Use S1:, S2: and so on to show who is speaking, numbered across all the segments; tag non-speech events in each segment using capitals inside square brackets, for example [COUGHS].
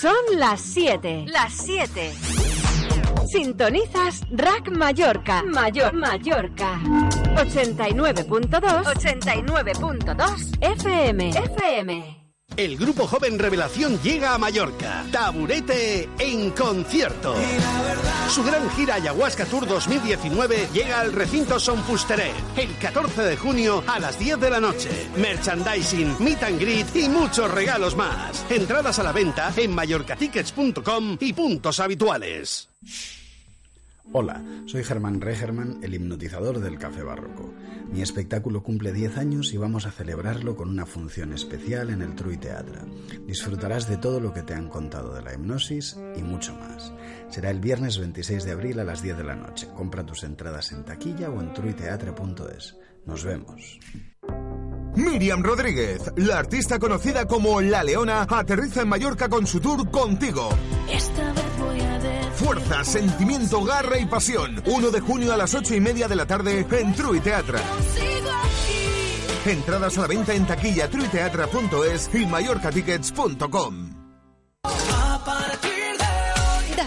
S1: Son las 7. Las 7. Sintonizas Rack Mallorca. Mayor Mallorca. 89.2. 89.2 FM. FM.
S2: El grupo joven Revelación llega a Mallorca. Taburete en concierto. Su gran gira Ayahuasca Tour 2019 llega al recinto Son Fusteré el 14 de junio a las 10 de la noche. Merchandising, meet and greet y muchos regalos más. Entradas a la venta en mallorcatickets.com y puntos habituales.
S3: Hola, soy Germán Regerman, el hipnotizador del Café Barroco. Mi espectáculo cumple 10 años y vamos a celebrarlo con una función especial en el Trui Teatra. Disfrutarás de todo lo que te han contado de la hipnosis y mucho más. Será el viernes 26 de abril a las 10 de la noche. Compra tus entradas en taquilla o en truiteatra.es. Nos vemos.
S4: Miriam Rodríguez, la artista conocida como La Leona, aterriza en Mallorca con su tour Contigo.
S5: Esta vez voy a
S4: Fuerza, sentimiento, garra y pasión. 1 de junio a las 8 y media de la tarde en Trui Teatra. Entradas a la venta en taquilla truiteatra.es y mallorcatickets.com.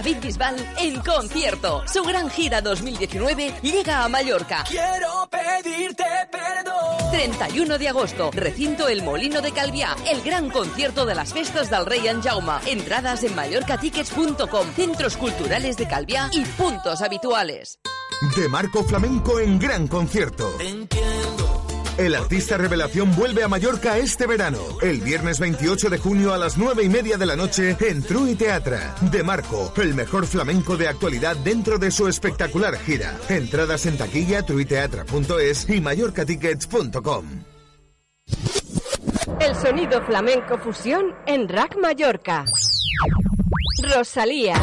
S6: David Bisbal en concierto. Su gran gira 2019 llega a Mallorca.
S5: Quiero pedirte perdón.
S6: 31 de agosto, recinto El Molino de Calviá, el gran concierto de las festas del Rey en Jaume. Entradas en mallorcatickets.com, centros culturales de Calviá y puntos habituales.
S4: De Marco Flamenco en gran concierto. El artista revelación vuelve a Mallorca este verano. El viernes 28 de junio a las 9 y media de la noche en Trui Teatra. De Marco, el mejor flamenco de actualidad dentro de su espectacular gira. Entradas en taquilla, truiteatra.es y mallorcatickets.com.
S1: El sonido flamenco fusión en Rack Mallorca. Rosalía.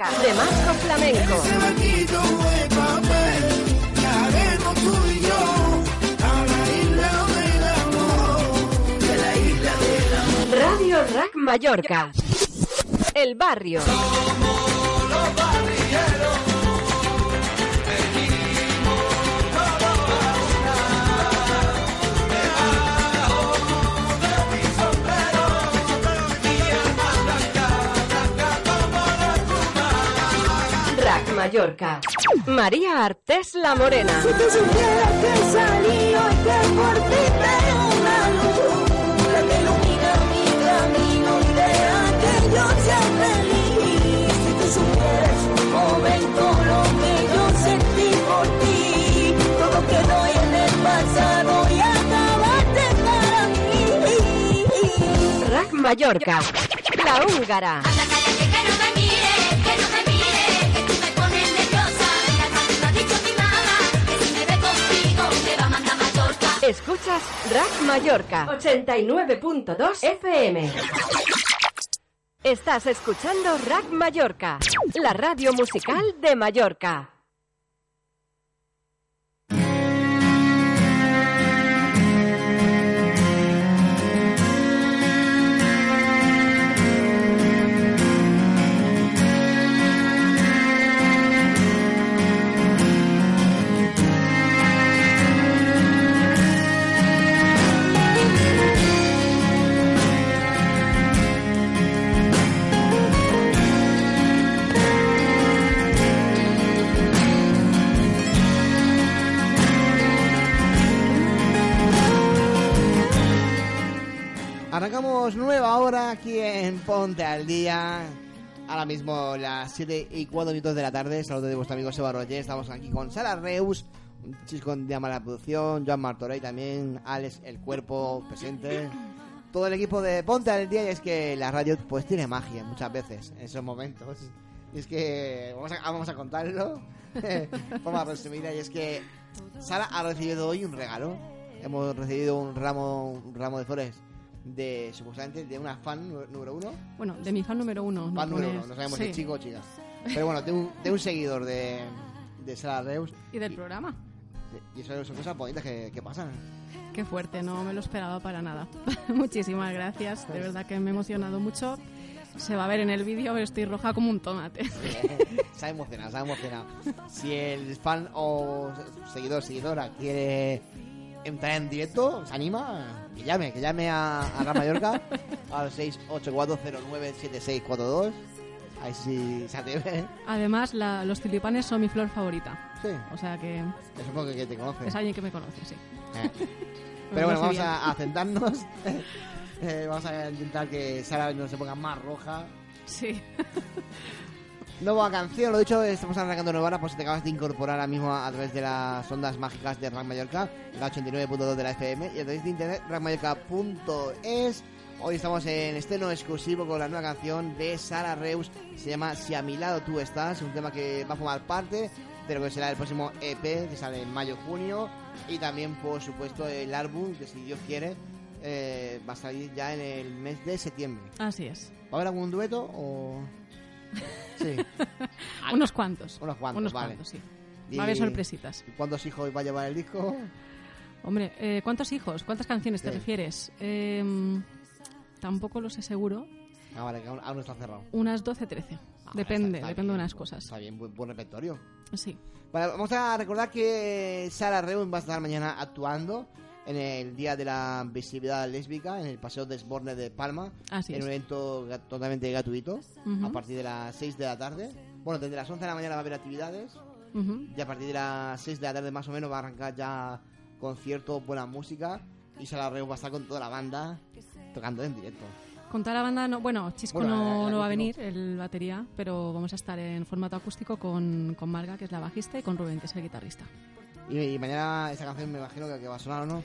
S1: Rack Mallorca. De Marco Flamenco. Radio Rack Mallorca. El barrio. Rack Mallorca. María Artés La Morena.
S5: Si tú supieras que salí hoy que por ti veo una luz, la que ilumina mi camino y deja que yo sea feliz. Si tú supieras, joven, todo lo que yo sentí por ti, todo quedó en el pasado y acabaste para mí.
S1: Rack Mallorca. La húngara. Escuchas Rack Mallorca 89.2 FM. Estás escuchando Rack Mallorca, la radio musical de Mallorca.
S7: Ponte al Día. Ahora mismo las 7 y 4 minutos de la tarde. Saludos de vuestro amigo Seba Roger. Estamos aquí con Sara Reus, un chico de la producción, Joan Martorey también, Alex El Cuerpo presente. Todo el equipo de Ponte al Día y es que la radio pues tiene magia muchas veces en esos momentos. Y es que vamos a, vamos a contarlo [LAUGHS] forma resumida y es que Sara ha recibido hoy un regalo. Hemos recibido un ramo, un ramo de flores de supuestamente de una fan número uno.
S8: Bueno, de mi fan número uno. no
S7: Fan número uno, no sabemos
S8: sí.
S7: si chico o chica. Pero bueno, de un, de un seguidor de, de Sara Reus.
S8: Y del programa.
S7: Y eso son cosas bonitas que, que pasan.
S8: Qué fuerte, no me lo esperaba para nada. [LAUGHS] Muchísimas gracias, de verdad que me he emocionado mucho. Se va a ver en el vídeo, pero estoy roja como un tomate. [LAUGHS]
S7: se ha emocionado, se ha emocionado. Si el fan o seguidor, seguidora quiere entrar en directo, se anima, que llame, que llame a, a Gran Mallorca [LAUGHS] al 684097642. Ahí sí se atreve.
S8: Además, la- los tulipanes son mi flor favorita.
S7: Sí.
S8: O sea que
S7: Yo supongo que te conoce.
S8: es alguien que me conoce, sí.
S7: Eh. [LAUGHS] Pero bueno,
S8: conoce
S7: vamos a, a centrarnos. [LAUGHS] Eh, vamos a intentar que Sara no se ponga más roja.
S8: Sí.
S7: Nueva canción, lo dicho, estamos arrancando nueva hora, pues si te acabas de incorporar ahora mismo a través de las ondas mágicas de Rack Mallorca, la 89.2 de la FM, y a través de internet, rackmallorca.es. Hoy estamos en estreno exclusivo con la nueva canción de Sara Reus, se llama Si a mi lado tú estás, un tema que va a formar parte de lo que será el próximo EP, que sale en mayo-junio, y también, por supuesto, el álbum, que si Dios quiere, eh, va a salir ya en el mes de septiembre.
S8: Así es.
S7: ¿Va a haber algún dueto o...? Sí. [LAUGHS]
S8: Unos cuantos.
S7: Unos cuantos,
S8: Unos
S7: vale.
S8: cuantos, sí.
S7: Y-
S8: Va a haber sorpresitas.
S7: ¿Cuántos hijos va a llevar el disco?
S8: Hombre, eh, ¿cuántos hijos? ¿Cuántas canciones te
S7: Sí.
S8: refieres? Em, tampoco lo sé seguro.
S7: Ah, vale, que aún, aún está cerrado.
S8: Unas 12, 13.
S7: Ah,
S8: depende,
S7: está- está
S8: depende de
S7: bien,
S8: unas
S7: bu-
S8: cosas.
S7: Está bien, buen, buen repertorio.
S8: Sí.
S7: Vale, vamos a recordar que Sara Reun va a estar mañana actuando en el Día de la Visibilidad Lésbica en el Paseo Desborne de Palma.
S8: Así
S7: en
S8: es.
S7: un evento totalmente gratuito a partir de las 6 de la tarde. Bueno, desde las 11 de la mañana va a haber actividades y a partir de las 6 de la tarde más o menos va a arrancar ya concierto, buena música y Sara Reun va a estar con toda la banda tocando en directo.
S8: Con toda la banda, no, bueno, Chisco
S7: Bueno,
S8: no, no va a venir, el batería, pero vamos a estar en formato acústico con, con Marga, que es la bajista, y con Rubén, que es el guitarrista.
S7: Y, y mañana esa canción me imagino que, que va a sonar o no.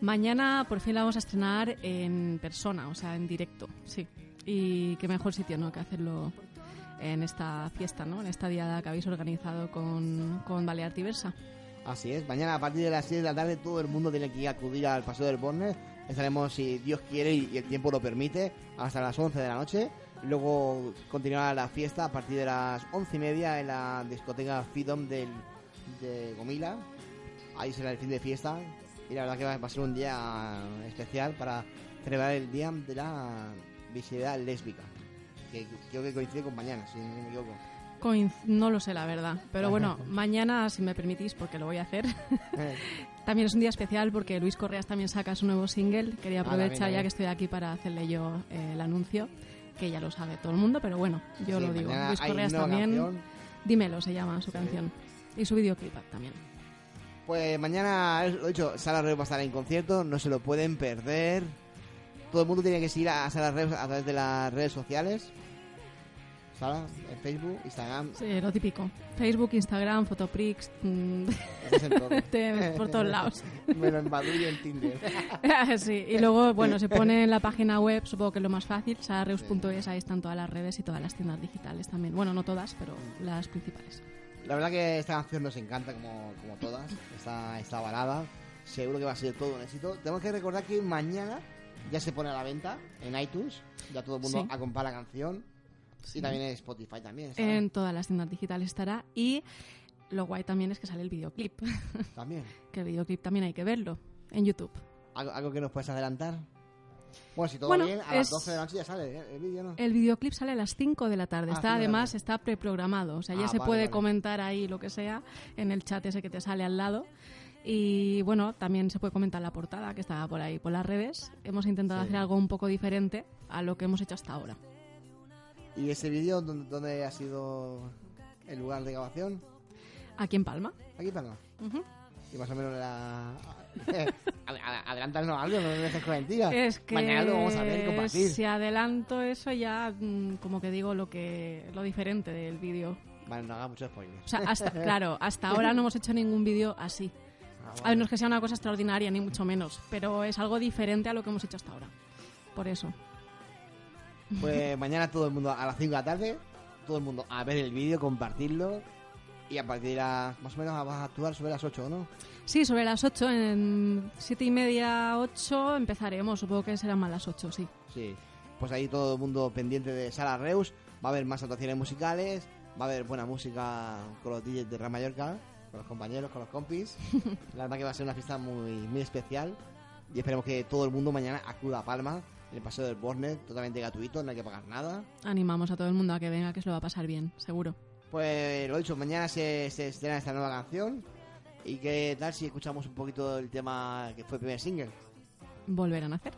S8: Mañana por fin la vamos a estrenar en persona, o sea, en directo, sí. Y qué mejor sitio, ¿no?, que hacerlo en esta fiesta, ¿no?, en esta diada que habéis organizado con, con Balear Diversa.
S7: Así es, mañana a partir de las 6 de la tarde todo el mundo tiene que acudir al Paseo del Borne. Estaremos, si Dios quiere y el tiempo lo permite, hasta las 11 de la noche. Luego continuará la fiesta a partir de las 11 y media en la discoteca Freedom del, de Gomila. Ahí será el fin de fiesta. Y la verdad que va, a ser un día especial para celebrar el Día de la Visibilidad Lésbica. Que creo que coincide con mañana, si no me equivoco.
S8: Coinc- no lo sé, la verdad. Pero bueno, [LAUGHS] mañana, si me permitís, porque lo voy a hacer,
S7: Eh, [LAUGHS]
S8: también es un día especial porque Luis Correas también saca su nuevo single. Quería
S7: Ah,
S8: aprovechar ya
S7: también.
S8: que estoy aquí para hacerle yo eh, el anuncio, que ya lo sabe todo el mundo, pero bueno, yo
S7: sí,
S8: lo digo. Luis Correas también.
S7: canción.
S8: Dímelo se llama su canción. Y su videoclip también.
S7: Pues mañana, lo dicho, Sara Reus va a estar en concierto, no se lo pueden perder. Todo el mundo tiene que seguir a Sara Reus a través de las redes sociales. Sara, en Facebook, Instagram,
S8: Sí, lo típico. Facebook, Instagram, Fotoprix, mm, [LAUGHS] por todos lados. [LAUGHS]
S7: En Badoo y en Tinder. [LAUGHS]
S8: sí, y luego, bueno, se pone en la página web, supongo que es lo más fácil, sarareus.es, ahí están todas las redes y todas las tiendas digitales también. Bueno, no todas, pero las principales.
S7: La verdad que esta canción nos encanta como, como todas, esta, esta balada. Seguro que va a ser todo un éxito. Tenemos que recordar que mañana ya se pone a la venta en iTunes. Ya todo el mundo
S8: Sí.
S7: a comprar la canción.
S8: Sí.
S7: Y también en Spotify también. estará.
S8: En todas las tiendas digitales estará. Y lo guay también es que sale el videoclip.
S7: También. [LAUGHS]
S8: que el videoclip también hay que verlo en YouTube.
S7: ¿Algo, algo que nos puedes adelantar? Bueno, si todo
S8: Bueno,
S7: bien, a las
S8: es-
S7: 12 de la noche ya sale ¿eh? el vídeo, ¿no?
S8: El videoclip sale a las 5 de la tarde.
S7: Ah,
S8: está además está preprogramado. O sea, ya
S7: Ah,
S8: se
S7: vale,
S8: puede
S7: vale.
S8: comentar ahí lo que sea en el chat ese que te sale al lado. Y bueno, también se puede comentar la portada que está por ahí por las redes. Hemos intentado
S7: Sí.
S8: hacer algo un poco diferente a lo que hemos hecho hasta ahora.
S7: ¿Y ese vídeo dónde, ha sido el lugar de grabación?
S8: Aquí en Palma.
S7: Aquí en Palma.
S8: Ujú.
S7: Y más o menos la... [LAUGHS] Ad- ad- Adelántanos algo, no me dejes con mentira.
S8: Es que
S7: Mañana lo vamos a ver y compartir.
S8: si adelanto eso ya mm, como que digo lo que lo diferente del vídeo.
S7: Vale, no haga mucho spoiler.
S8: O sea, hasta [LAUGHS] claro, hasta ahora no hemos hecho ningún vídeo así.
S7: Ah,
S8: A ver, no es que sea una cosa extraordinaria, ni mucho menos, pero es algo diferente a lo que hemos hecho hasta ahora. Por eso.
S7: Pues mañana todo el mundo a las 5 de la tarde, todo el mundo a ver el vídeo, compartirlo. Y a partir de las... Más o menos vas a actuar sobre las 8, ¿no?
S8: Sí, sobre las 8, en 7 y media, 8 empezaremos. Supongo que serán más las 8, sí.
S7: Sí. Pues ahí todo el mundo pendiente de Sala Reus. Va a haber más actuaciones musicales. Va a haber buena música con los DJs de Real Mallorca. Con los compañeros, con los compis. [LAUGHS] La verdad que va a ser una fiesta muy, muy especial. Y esperemos que todo el mundo mañana acuda a Palma en el Paseo del Bornet, totalmente gratuito, no hay que pagar nada.
S5: Animamos a todo el mundo a que venga, que se lo va a pasar bien, seguro.
S7: Pues lo dicho, mañana se, se estrena esta nueva canción. ¿Y qué tal si escuchamos un poquito el tema que fue el primer single?
S5: Volver a nacer.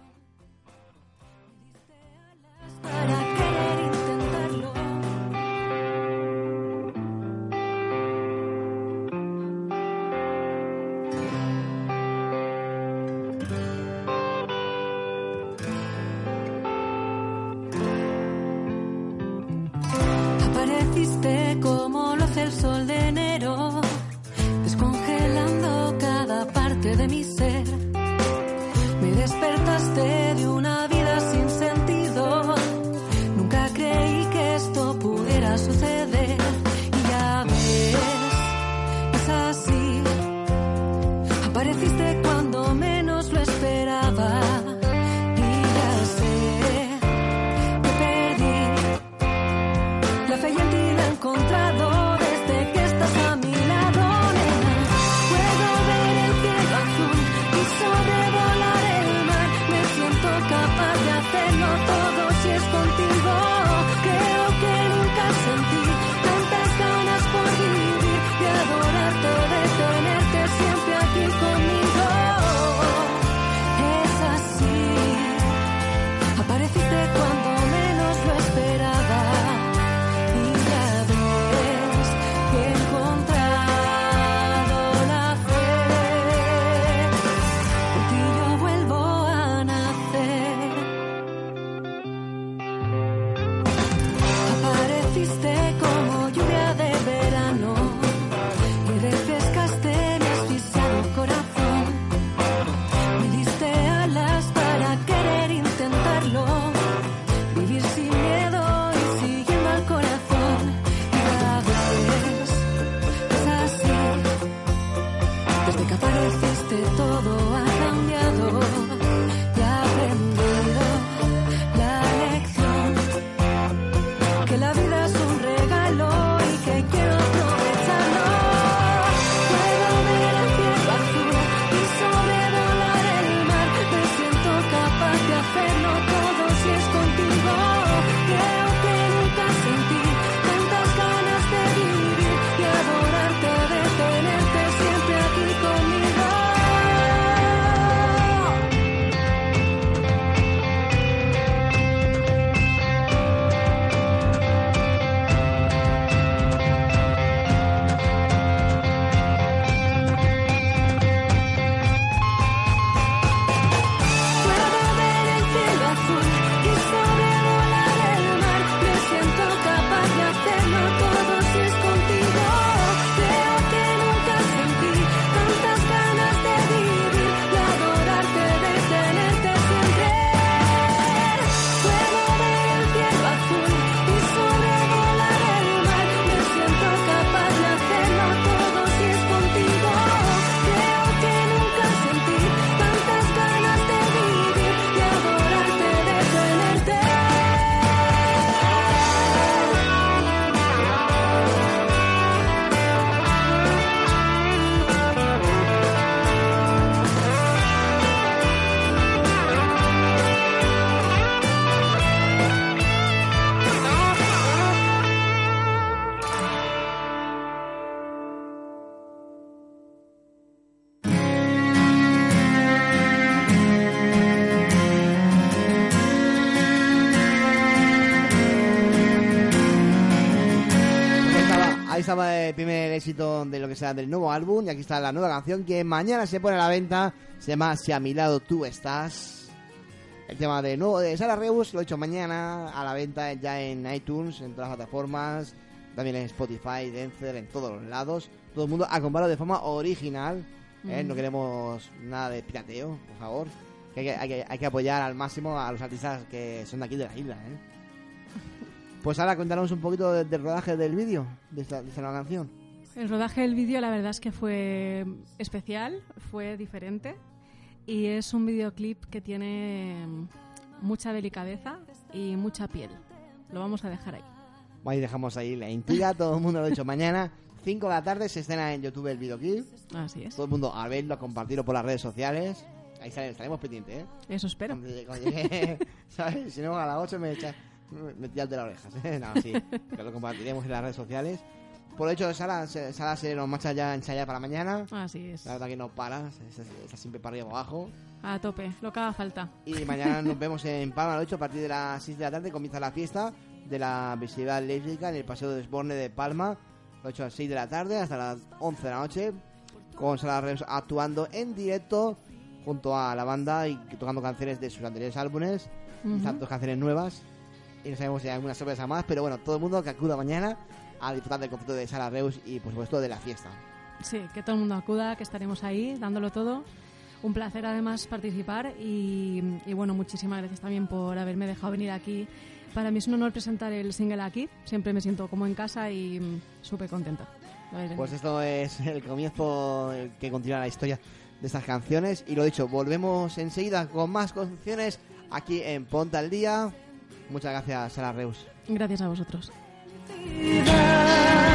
S7: Que sea del nuevo álbum y aquí está la nueva canción que mañana se pone a la venta. Se llama Si a mi lado tú estás. El tema de nuevo de Sara Reus lo he hecho mañana a la venta ya en iTunes, en todas las plataformas, también en Spotify, Dencer, en todos los lados. Todo el mundo a comprarlo de forma original. ¿eh?
S5: Mm.
S7: No queremos nada de pirateo, por favor. Que hay, que, hay, que, hay que apoyar al máximo a los artistas que son de aquí de la isla. ¿eh? [LAUGHS] Pues ahora cuéntanos un poquito de- del rodaje del vídeo de esta, de esta nueva canción.
S5: El rodaje del vídeo la verdad es que fue especial, fue diferente y es un videoclip que tiene mucha delicadeza y mucha piel. Lo vamos a dejar ahí.
S7: Ahí dejamos ahí la intriga, [LAUGHS] todo el mundo lo ha dicho mañana. 5 de la tarde se estrena en YouTube el videoclip.
S5: Así es.
S7: Todo el mundo a verlo, a compartirlo por las redes sociales. ahí estaremos pendientes, ¿eh?
S8: Eso espero. [LAUGHS]
S7: ¿sabes? Si no, a las 8 me echa, me tira de las orejas. ¿eh? No, sí, que lo compartiremos en las redes sociales. Por hecho, Sara, Sara se nos marcha ya ensayada para mañana.
S8: Así es.
S7: La verdad que no para, está, siempre para arriba y abajo.
S8: A tope, lo que haga falta.
S7: Y mañana nos vemos en Palma, lo he dicho, a partir de las 6 de la tarde comienza la fiesta de la visibilidad lésbica en el Paseo de Desborne de Palma. Lo he hecho a las 6 de la tarde hasta las 11 de la noche, con Sara Reus actuando en directo junto a la banda y tocando canciones de sus anteriores álbumes,
S8: Ujú.
S7: tantas canciones nuevas. Y no sabemos si hay alguna sorpresa más, pero bueno, todo el mundo que acuda mañana a disfrutar del concierto de Sara Reus y por supuesto de la fiesta.
S8: Sí, que todo el mundo acuda, que estaremos ahí dándolo todo. Un placer además participar y, y bueno, muchísimas gracias también por haberme dejado venir aquí. Para mí es un honor presentar el single aquí. Siempre me siento como en casa y mm, súper contenta.
S7: Pues esto es el comienzo que continúa la historia de estas canciones. Y lo dicho, volvemos enseguida con más canciones aquí en Ponta al Día. Muchas gracias, Sara Reus.
S8: Gracias a vosotros.
S5: vida.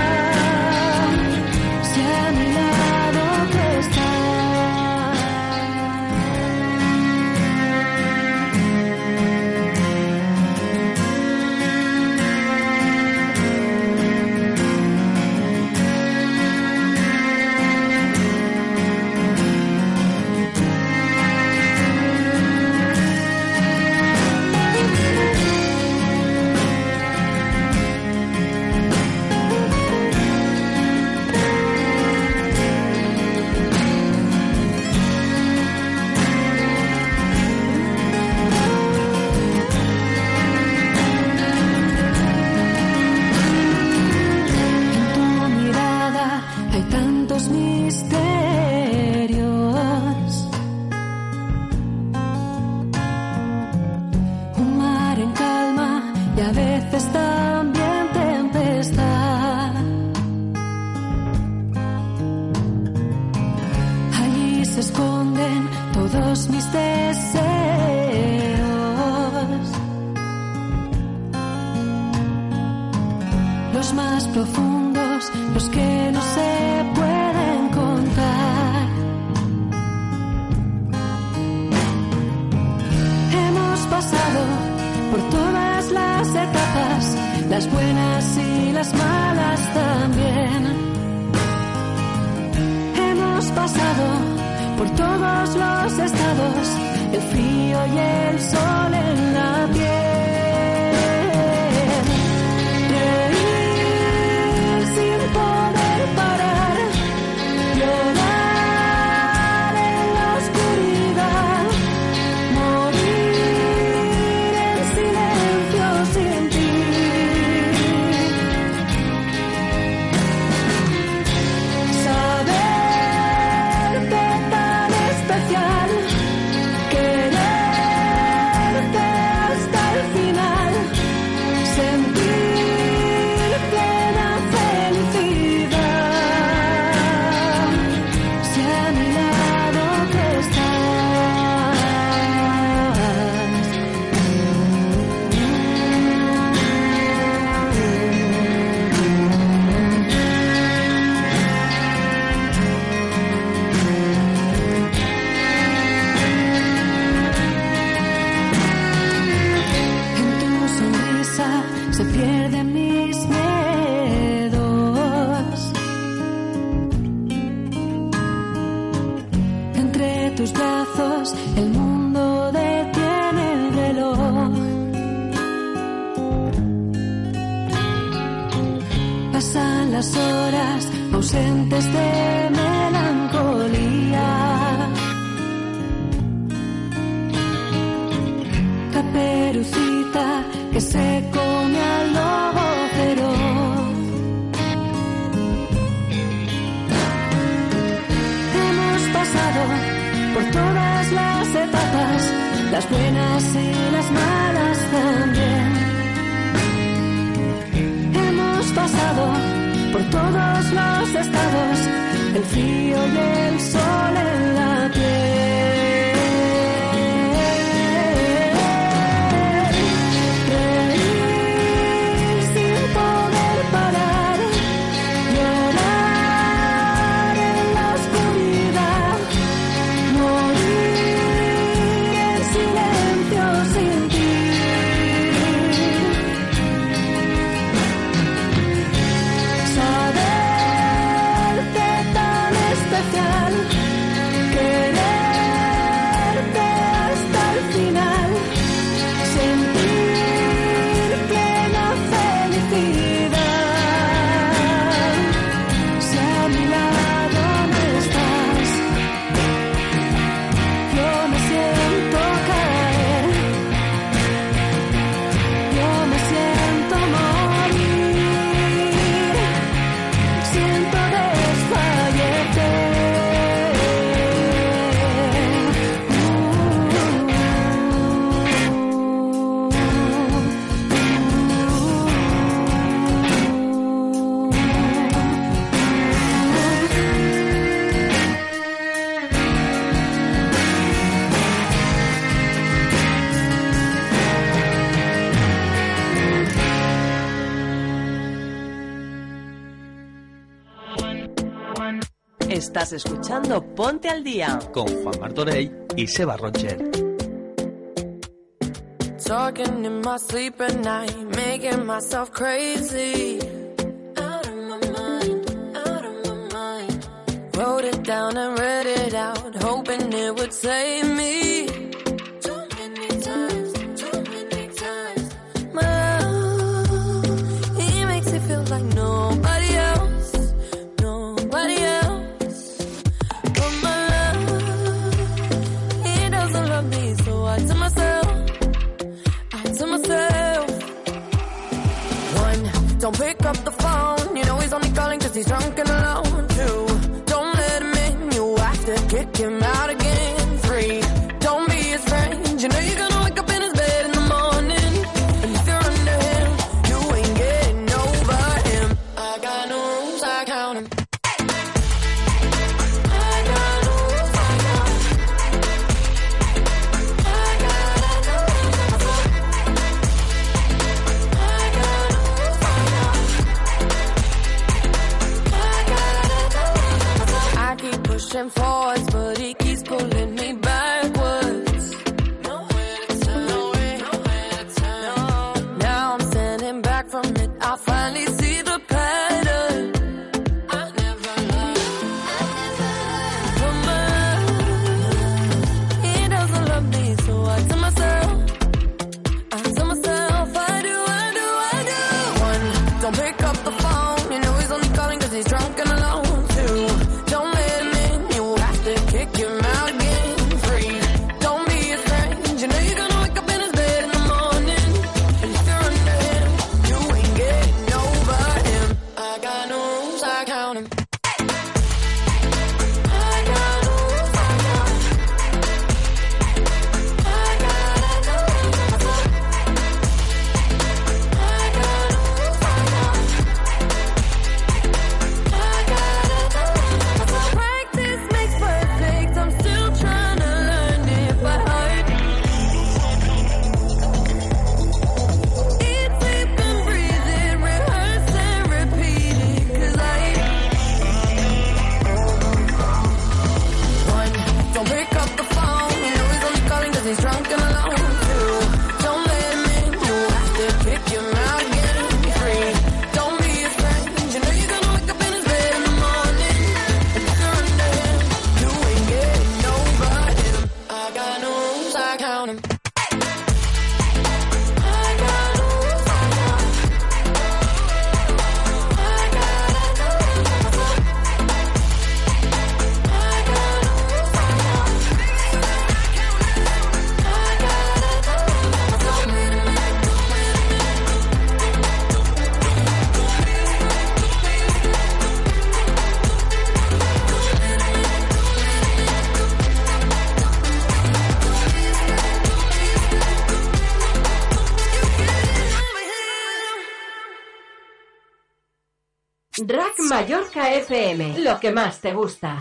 S5: Ausentes de
S6: Estás escuchando Ponte al Día
S9: con Juan Martorey y Seba Rocher.
S10: Talking in my sleep at night, making myself crazy. Out of my mind, out of my mind. Wrote it down and read it out, hoping it would save me. he's drunk and
S1: Rack Mallorca FM, lo que más te gusta.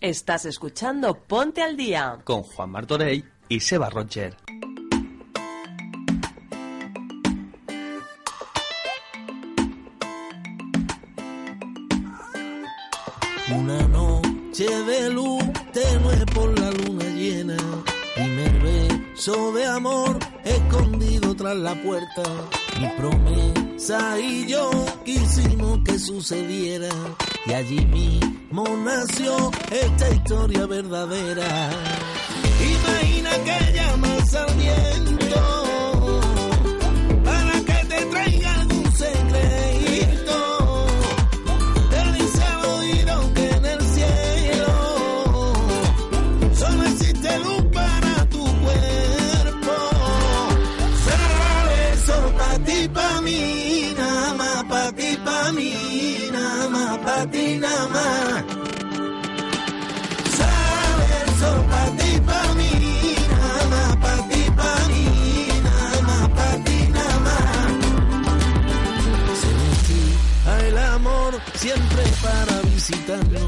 S6: Estás escuchando Ponte al Día
S9: con Juan Martorey y Seba Roger.
S11: Una noche de luz tenue por la luna llena. Primer beso de amor escondido tras la puerta. Mi promesa Sa y yo quisimos que sucediera y allí mismo nació esta historia verdadera. Imagina que llama visitarlo,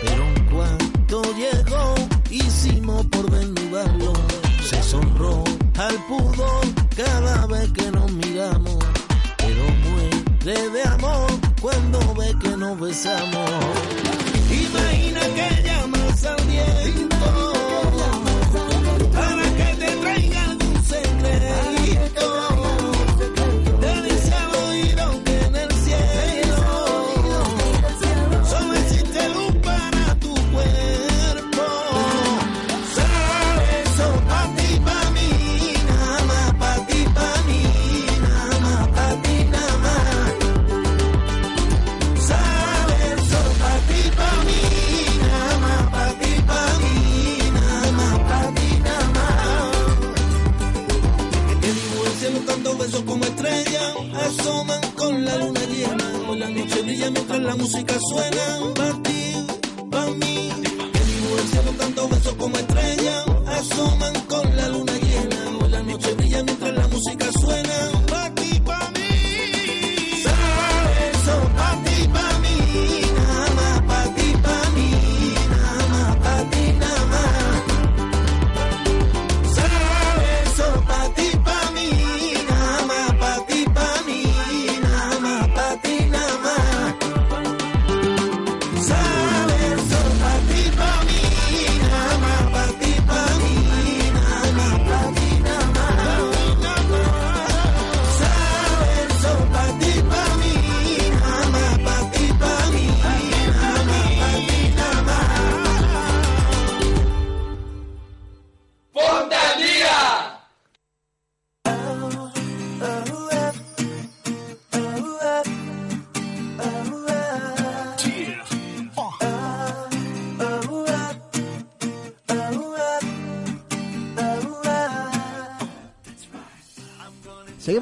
S11: pero cuando llegó, hicimos por desnudarlo. Se sonró al pudor cada vez que nos miramos, pero muere de amor cuando ve que nos besamos.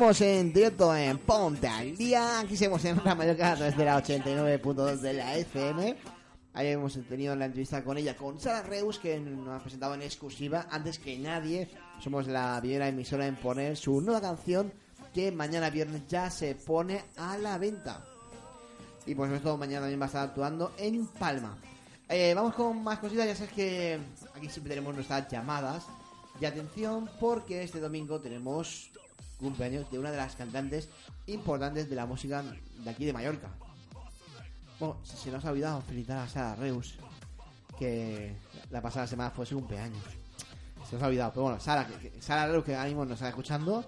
S7: Seguimos en directo en Ponte al Día. Aquí seguimos en la Mallorca a través de la 89.2 de la FM. Ahí hemos tenido la entrevista con ella, con Sara Reus, que nos ha presentado en exclusiva. Antes que nadie, somos la primera emisora en poner su nueva canción que mañana viernes ya se pone a la venta. Y por supuesto, mañana también va a estar actuando en Palma. Eh, vamos con más cositas. Ya sabes que aquí siempre tenemos nuestras llamadas. Y atención, porque este domingo tenemos cumpleaños de una de las cantantes importantes de la música de aquí de Mallorca. Bueno, se nos ha olvidado felicitar a Sara Reus, que la pasada semana fue su cumpleaños. Se nos ha olvidado, pero bueno, Sara, que- Sara Reus, que ahora mismo nos está escuchando.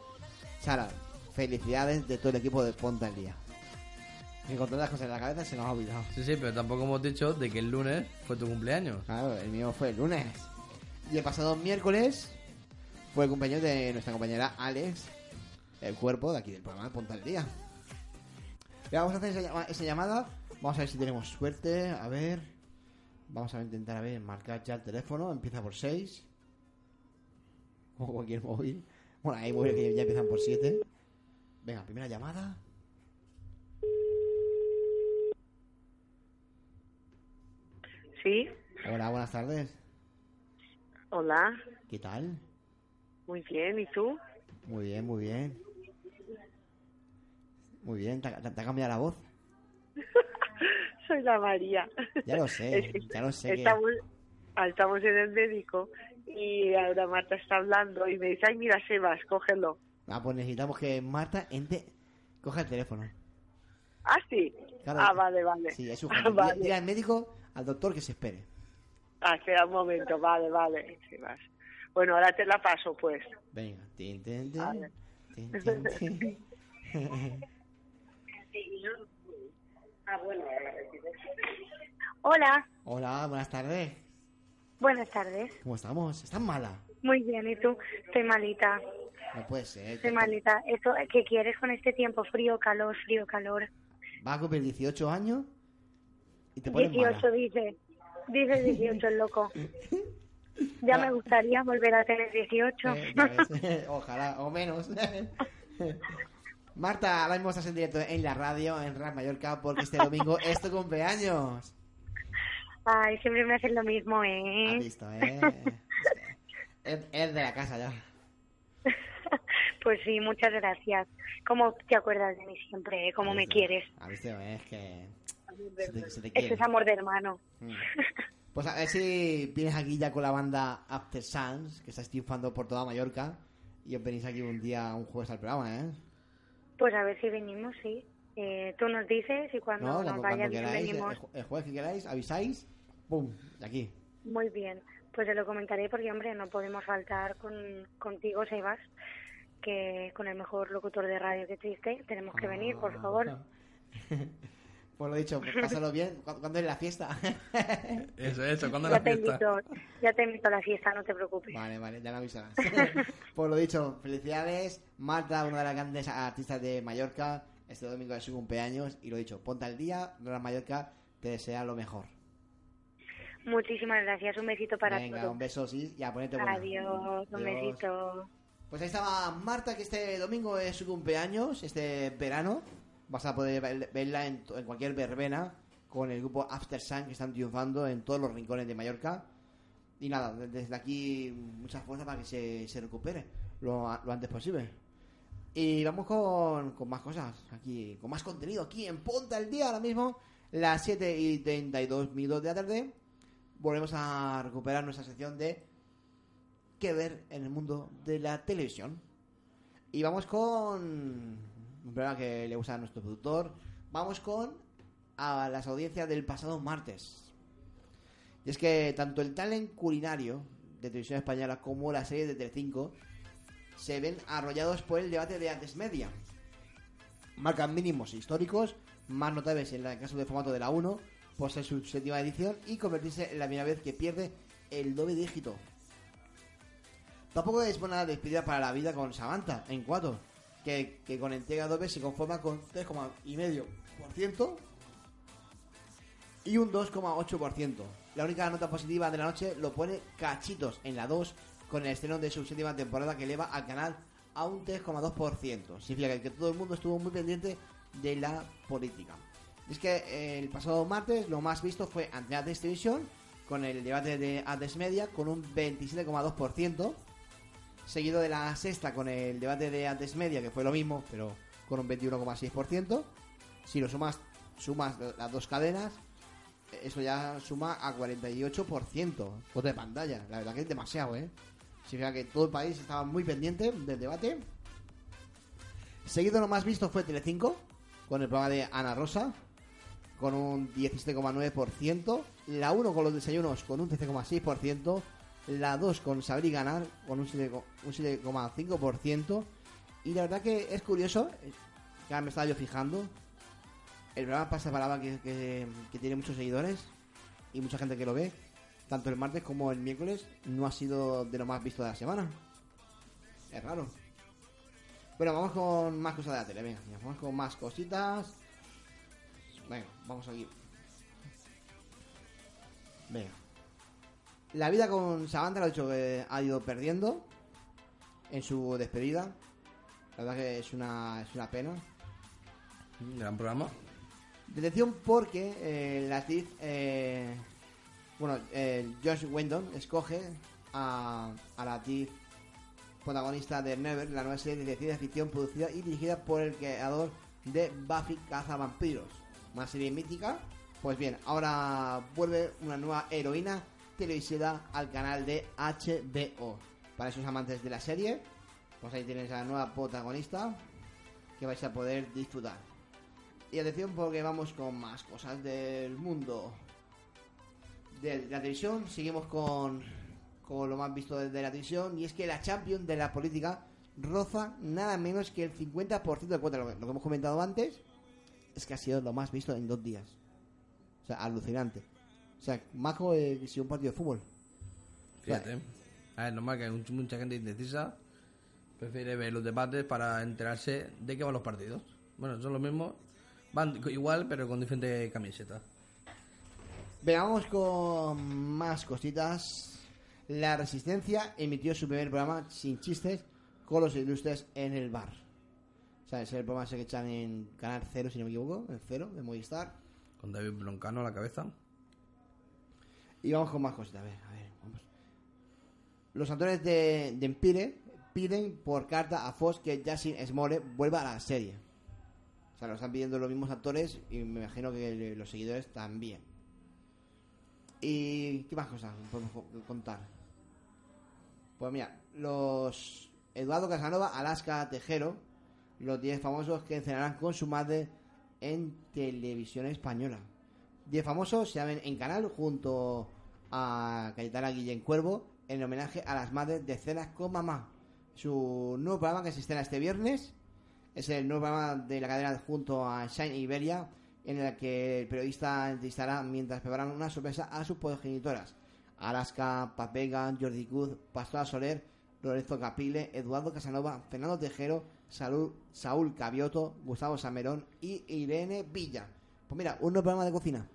S7: Sara, felicidades de todo el equipo de Ponta el Día. Que con todas las cosas en la cabeza se nos ha olvidado.
S12: Sí, sí, pero tampoco hemos dicho de que el lunes fue tu cumpleaños.
S7: Claro, el mío fue el lunes. Y el pasado miércoles fue el cumpleaños de nuestra compañera Alex, el cuerpo de aquí del programa de Ponta el Día. Vamos a hacer esa llamada. Vamos a ver si tenemos suerte. A ver. Vamos a intentar a ver, marcar ya el teléfono. Empieza por 6. Como cualquier móvil. Bueno, hay móviles que ya empiezan por 7. Venga, primera llamada.
S13: Sí,
S7: Hola, buenas tardes.
S13: hola,
S7: ¿Qué tal?
S13: muy bien, ¿y tú?
S7: Muy bien, muy bien. Muy bien, te, te- te ha cambiado la voz. [LAUGHS]
S13: Soy la María.
S7: Ya lo sé,
S13: Es que
S7: ya lo sé. que-
S13: Estamos, ah, estamos en el médico y ahora Marta está hablando y me dice, ay, mira, Sebas, cógelo.
S7: Ah, pues necesitamos que Marta entre... coja el teléfono.
S13: Ah, sí.
S7: Claro.
S13: ah, vale, vale.
S7: Sí, es
S13: Ah, [LAUGHS]
S7: urgente.
S13: Vale.
S7: Diga al médico, al doctor que se espere.
S13: Ah, espera un momento, vale, vale. Sebas. Bueno, ahora te la paso, pues.
S7: Venga. Tin, tin, tin.
S13: Ver.
S7: Tin, tin, tin. [LAUGHS]
S13: Ah, bueno. Hola,
S7: Hola, buenas tardes.
S13: buenas tardes.
S7: ¿Cómo estamos? ¿Estás mala?
S13: Muy bien, ¿y tú? Estoy malita,
S7: No puede ser.
S13: estoy malita. ¿Eso, ¿Qué quieres con este tiempo? Frío, calor, frío, calor.
S7: Vas a cumplir 18 años y te pones
S13: 18
S7: mala.
S13: dice. Dice 18 el loco. Ya me gustaría volver a tener 18.
S7: Eh. [LAUGHS] Ojalá, o menos. [LAUGHS] Marta, ahora mismo estás en directo en la radio, en Rap Mallorca, porque este domingo es tu cumpleaños.
S13: Ay, siempre me hacen lo mismo,
S7: Has
S13: ¿eh?
S7: visto, ¿eh? Es, es de la casa ya. [LAUGHS]
S13: Pues sí, muchas gracias. ¿Cómo te acuerdas de mí siempre? ¿eh? ¿Cómo me quieres?
S7: ¿Has visto? Es que se te, se te quiere.
S13: es amor de hermano.
S7: Mm. Pues a ver si vienes aquí ya con la banda After Suns, que estáis triunfando por toda Mallorca, y os venís aquí un día, un jueves al programa, ¿eh?
S13: Pues a ver si venimos, sí.
S14: Eh, tú nos dices y cuando
S7: No,
S14: nos
S7: cuando,
S14: vaya
S7: cuando
S14: bien
S7: queráis, el,
S14: venimos.
S7: el jueves que queráis, avisáis, ¡pum! De aquí.
S14: Muy bien, pues se lo comentaré porque, hombre, no podemos faltar con, contigo, Sebas, que con el mejor locutor de radio que existe, tenemos que venir, por favor. [LAUGHS] [LAUGHS]
S7: Pues lo dicho, [LAUGHS] pásalo bien. ¿Cu- ¿Cuándo es la fiesta? [LAUGHS]
S12: Eso, eso, ¿cuándo
S14: Ya
S12: la
S14: te,
S12: fiesta?
S14: invito, ya te invito a la fiesta, no te preocupes.
S7: Vale, vale, ya me avisarás. [LAUGHS] Por lo dicho, felicidades. Marta, una de las grandes artistas de Mallorca. Este domingo es su cumpleaños. Y lo dicho, ponte al día. Gran Mallorca te desea lo mejor.
S14: Muchísimas gracias, un besito para
S7: Venga,
S14: todos.
S7: un beso, sí. Ya, ponete buena.
S14: Adiós, un
S7: Adiós.
S14: besito.
S7: Pues ahí estaba Marta, que este domingo es su cumpleaños, este verano. Vas a poder ver- verla en, cualquier verbena con el grupo After Sun, que están triunfando en todos los rincones de Mallorca. Y nada, de- desde aquí mucha fuerza para que se, se recupere lo, lo antes posible. Y vamos con, con más cosas, aquí, con más contenido, aquí en Ponta el Día ahora mismo, las 7 y 32 minutos de la tarde. Volvemos a recuperar nuestra sección de qué ver en el mundo de la televisión. Y vamos con un programa que le gusta a nuestro productor. Vamos con a las audiencias del pasado martes. Y es que tanto el talent culinario de televisión española como la serie de Telecinco se ven arrollados por el debate de antes media. Marcan mínimos históricos, más notables en el caso del formato de la 1, por ser su séptima edición y convertirse en la primera vez que pierde el doble dígito. Tampoco es buena despedida para la vida con Samantha en 4, que, que con entrega doble se conforma con 3,5% y un 2,8%. La única nota positiva de la noche lo pone Cachitos en la 2 con el estreno de su séptima temporada que eleva al canal a un 3,2%. Significa que todo el mundo estuvo muy pendiente de la política. Es que eh, el pasado martes lo más visto fue Antena Televisión con el debate de Antes Media con un 27,2%. Seguido de la sexta con el debate de Antes Media, que fue lo mismo, pero con un 21,6%. Si lo sumas, sumas las dos cadenas, eso ya suma a 48% foto de pantalla. La verdad que es demasiado, ¿eh? Significa que todo el país estaba muy pendiente del debate. Seguido lo más visto fue Telecinco, con el programa de Ana Rosa, con un 17,9%. La 1 con los desayunos, con un 13,6%. La 2 con Saber y Ganar, con un 7 un 7,5%. Y la verdad que es curioso, eh, que ahora me estaba yo fijando. El programa pasa palabra que, que, que tiene muchos seguidores y mucha gente que lo ve. Tanto el martes como el miércoles no ha sido de lo más visto de la semana. Es raro. Bueno, vamos con más cosas de la tele. Venga, vamos con más cositas. Venga, vamos aquí. Venga. La vida con Samantha lo ha dicho que ha ido perdiendo en su despedida. La verdad que es una, es una pena.
S12: Un gran programa.
S7: Detención porque eh, la actriz, eh, bueno, eh, Josh Wendon escoge a, a la actriz protagonista de Never, la nueva serie de ciencia ficción producida y dirigida por el creador de Buffy Cazavampiros, una serie mítica. Pues bien, ahora vuelve una nueva heroína televisiva al canal de HBO. Para esos amantes de la serie, pues ahí tienes a la nueva protagonista que vais a poder disfrutar. Y atención porque vamos con más cosas del mundo de la televisión. Seguimos con, con lo más visto de, la televisión. Y es que la Champions de la política roza nada menos que el 50% de cuota. Lo lo que hemos comentado antes es que ha sido lo más visto en dos días. O sea, alucinante. O sea, Majo eh, si un partido de fútbol.
S12: Fíjate. A ver, normal que hay mucha- gente indecisa prefiere ver los debates para enterarse de qué van los partidos. Bueno, son lo mismo. Van igual, pero con diferente camiseta.
S7: Veamos con más cositas. La Resistencia emitió su primer programa sin chistes con los ilustres en el bar. O sea, es el programa ese que echan en Canal Cero, si no me equivoco, el Cero, de Movistar.
S12: Con David Broncano a la cabeza.
S7: Y vamos con más cositas. A ver, a ver, vamos. Los actores de, de Empire piden por carta a Fox que Justin Smole vuelva a la serie. O sea, lo están pidiendo los mismos actores y me imagino que los seguidores también. ¿Y qué más cosas podemos co- contar? Pues mira, los Eduardo Casanova, Alaska Tejero, los 10 famosos que cenarán con su madre en televisión española. Diez famosos se ven en canal junto a Cayetana Guillén Cuervo en homenaje a las madres de Cenas con Mamá. Su nuevo programa que se estrena este viernes es el nuevo programa de la cadena junto a Shine Iberia en el que el periodista entrevistará mientras preparan una sorpresa a sus progenitoras. Alaska, Papega, Jordi Cruz, Pastora Soler, Lorenzo Capile, Eduardo Casanova, Fernando Tejero, Saúl, Saúl Cavioto, Gustavo Samerón y Irene Villa. Pues mira, un nuevo programa de cocina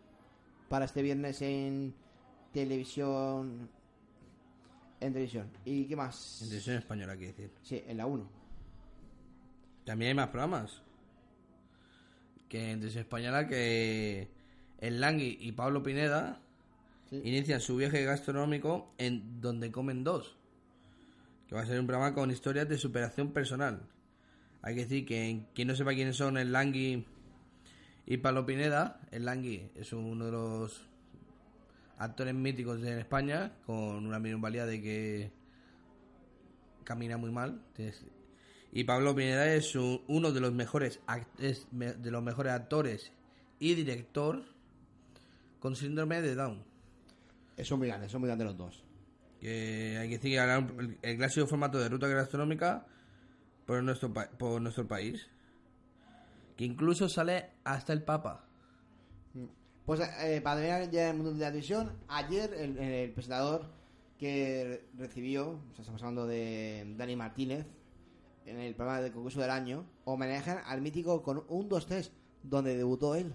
S7: para este viernes en televisión. En televisión. ¿Y qué más?
S12: En televisión española, quiere decir.
S7: Sí, en la 1.
S12: También hay más programas. Que en televisión española que el Langui y Pablo Pineda inician su viaje gastronómico en Donde Comen Dos. Que va a ser un programa con historias de superación personal. Hay que decir que quien no sepa quiénes son el Langui y Pablo Pineda, el Langui es uno de los actores míticos en España con una minusvalía de que camina muy mal. Y Pablo Pineda es un- uno de los mejores es de los mejores actores y director con síndrome de Down.
S7: Son muy grandes, son muy grandes los dos.
S12: Que hay que decir que el, el clásico formato de ruta gastronómica por nuestro pa- por nuestro país. Que incluso sale hasta el Papa.
S7: Pues eh, para terminar ya el mundo de la televisión, ayer el, presentador que recibió, estamos hablando de Dani Martínez, en el programa del concurso del año, homenajean al mítico con un 2-3, donde debutó él.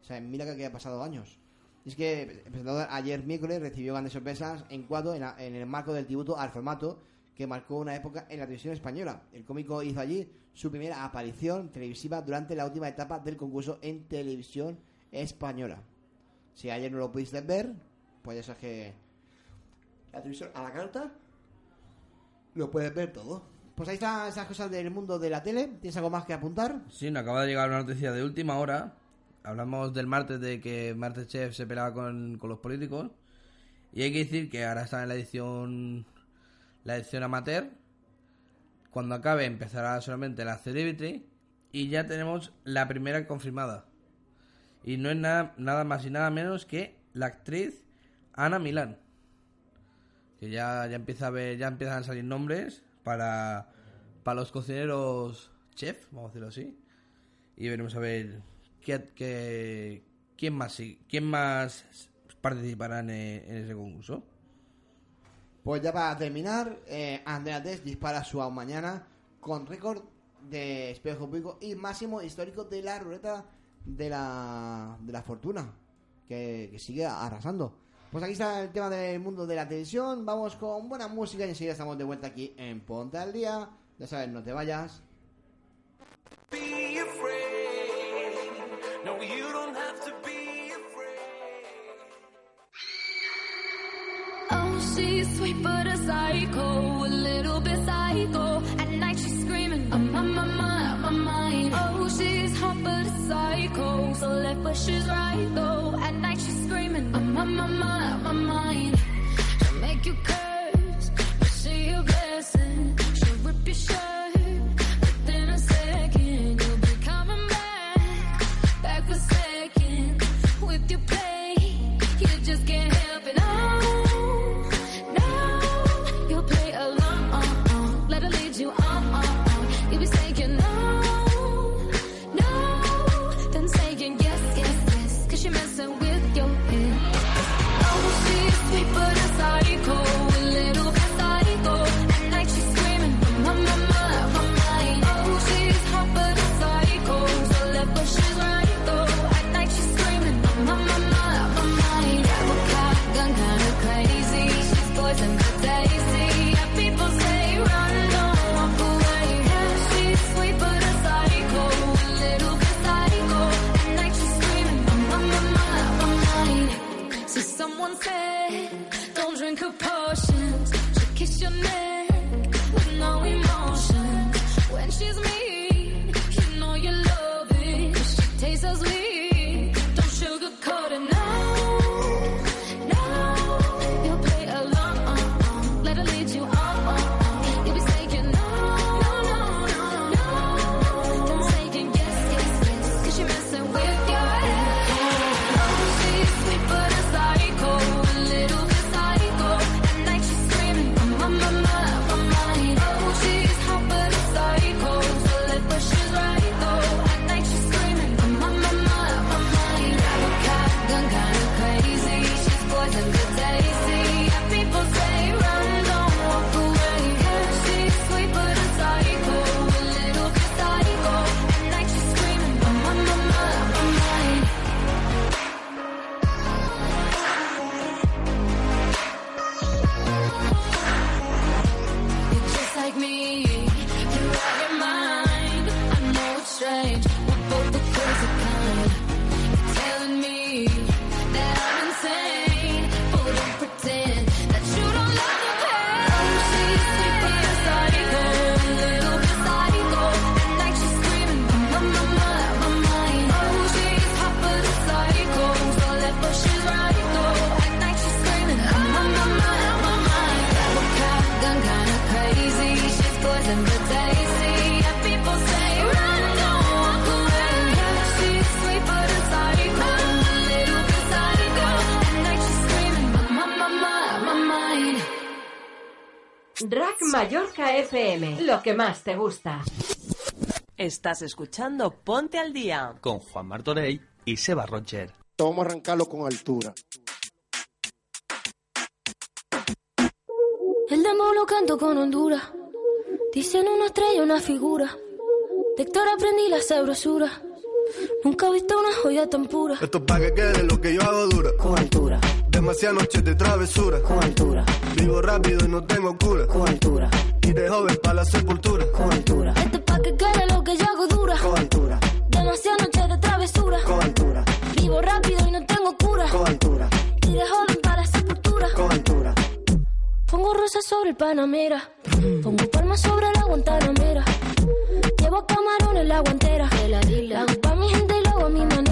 S7: O sea, mira que, ha pasado años. Es que el presentador ayer miércoles recibió grandes sorpresas en cuadro en el marco del tributo al formato que marcó una época en la televisión española. El cómico hizo allí su primera aparición televisiva durante la última etapa del concurso en televisión española. Si ayer no lo pudiste ver, pues ya sabes que la televisión a la carta lo puedes ver todo. Pues ahí están esas cosas del mundo de la tele. ¿Tienes algo más que apuntar?
S12: Sí, nos acaba de llegar una noticia de última hora. Hablamos del martes de que Masterchef se pelaba con, con los políticos. Y hay que decir que ahora está en la edición la edición amateur. Cuando acabe empezará solamente la Celebrity. Y ya tenemos la primera confirmada. Y no es nada, nada más y nada menos que la actriz Ana Milán. Que ya, ya empieza a ver, ya empiezan a salir nombres para, para los cocineros chef, vamos a decirlo así. Y veremos a ver qué, qué- quién más quién más participará en ese concurso.
S7: Pues ya para terminar, eh, Andrea Tess dispara su mañana con récord de espejo público y máximo histórico de la ruleta de la, de la fortuna, que, sigue arrasando. Pues aquí está el tema del mundo de la televisión. Vamos con buena música y enseguida estamos de vuelta aquí en Ponte al Día. Ya sabes, no te vayas.
S15: She's sweet but a psycho, a little bit psycho. At night she's screaming, I'm on my mind, on my mind. Oh, she's hot but a psycho, so left but she's right though. At night she's screaming, I'm on my mind, on my mind. She'll make you
S1: FM, lo que más te gusta.
S16: Estás escuchando Ponte al Día.
S9: Con Juan Martorey y Seba Roger.
S17: Vamos a arrancarlo con altura.
S18: El demo lo canto con Honduras. Dicen una estrella, una figura. De Héctor aprendí la sabrosura. Nunca he visto una joya tan pura.
S19: Esto es pa' que quede lo que yo hago dura.
S18: Con altura.
S19: Demasiadas noches de travesura.
S18: Con altura.
S19: Vivo rápido y no tengo cura.
S18: Con altura.
S19: Y de joven para la sepultura.
S18: Con altura. Esto es pa' que quede lo que yo hago dura.
S17: Con altura.
S18: Demasiadas noches de travesura.
S17: Con altura.
S18: Vivo rápido y no tengo cura.
S17: Con altura.
S18: Y de joven para la sepultura.
S17: Con altura.
S18: Pongo rosas sobre el Panamera. Pongo palmas sobre la Guantanamera. Llevo camarones la guantera. La hago pa' mi gente y lo hago a mi manera.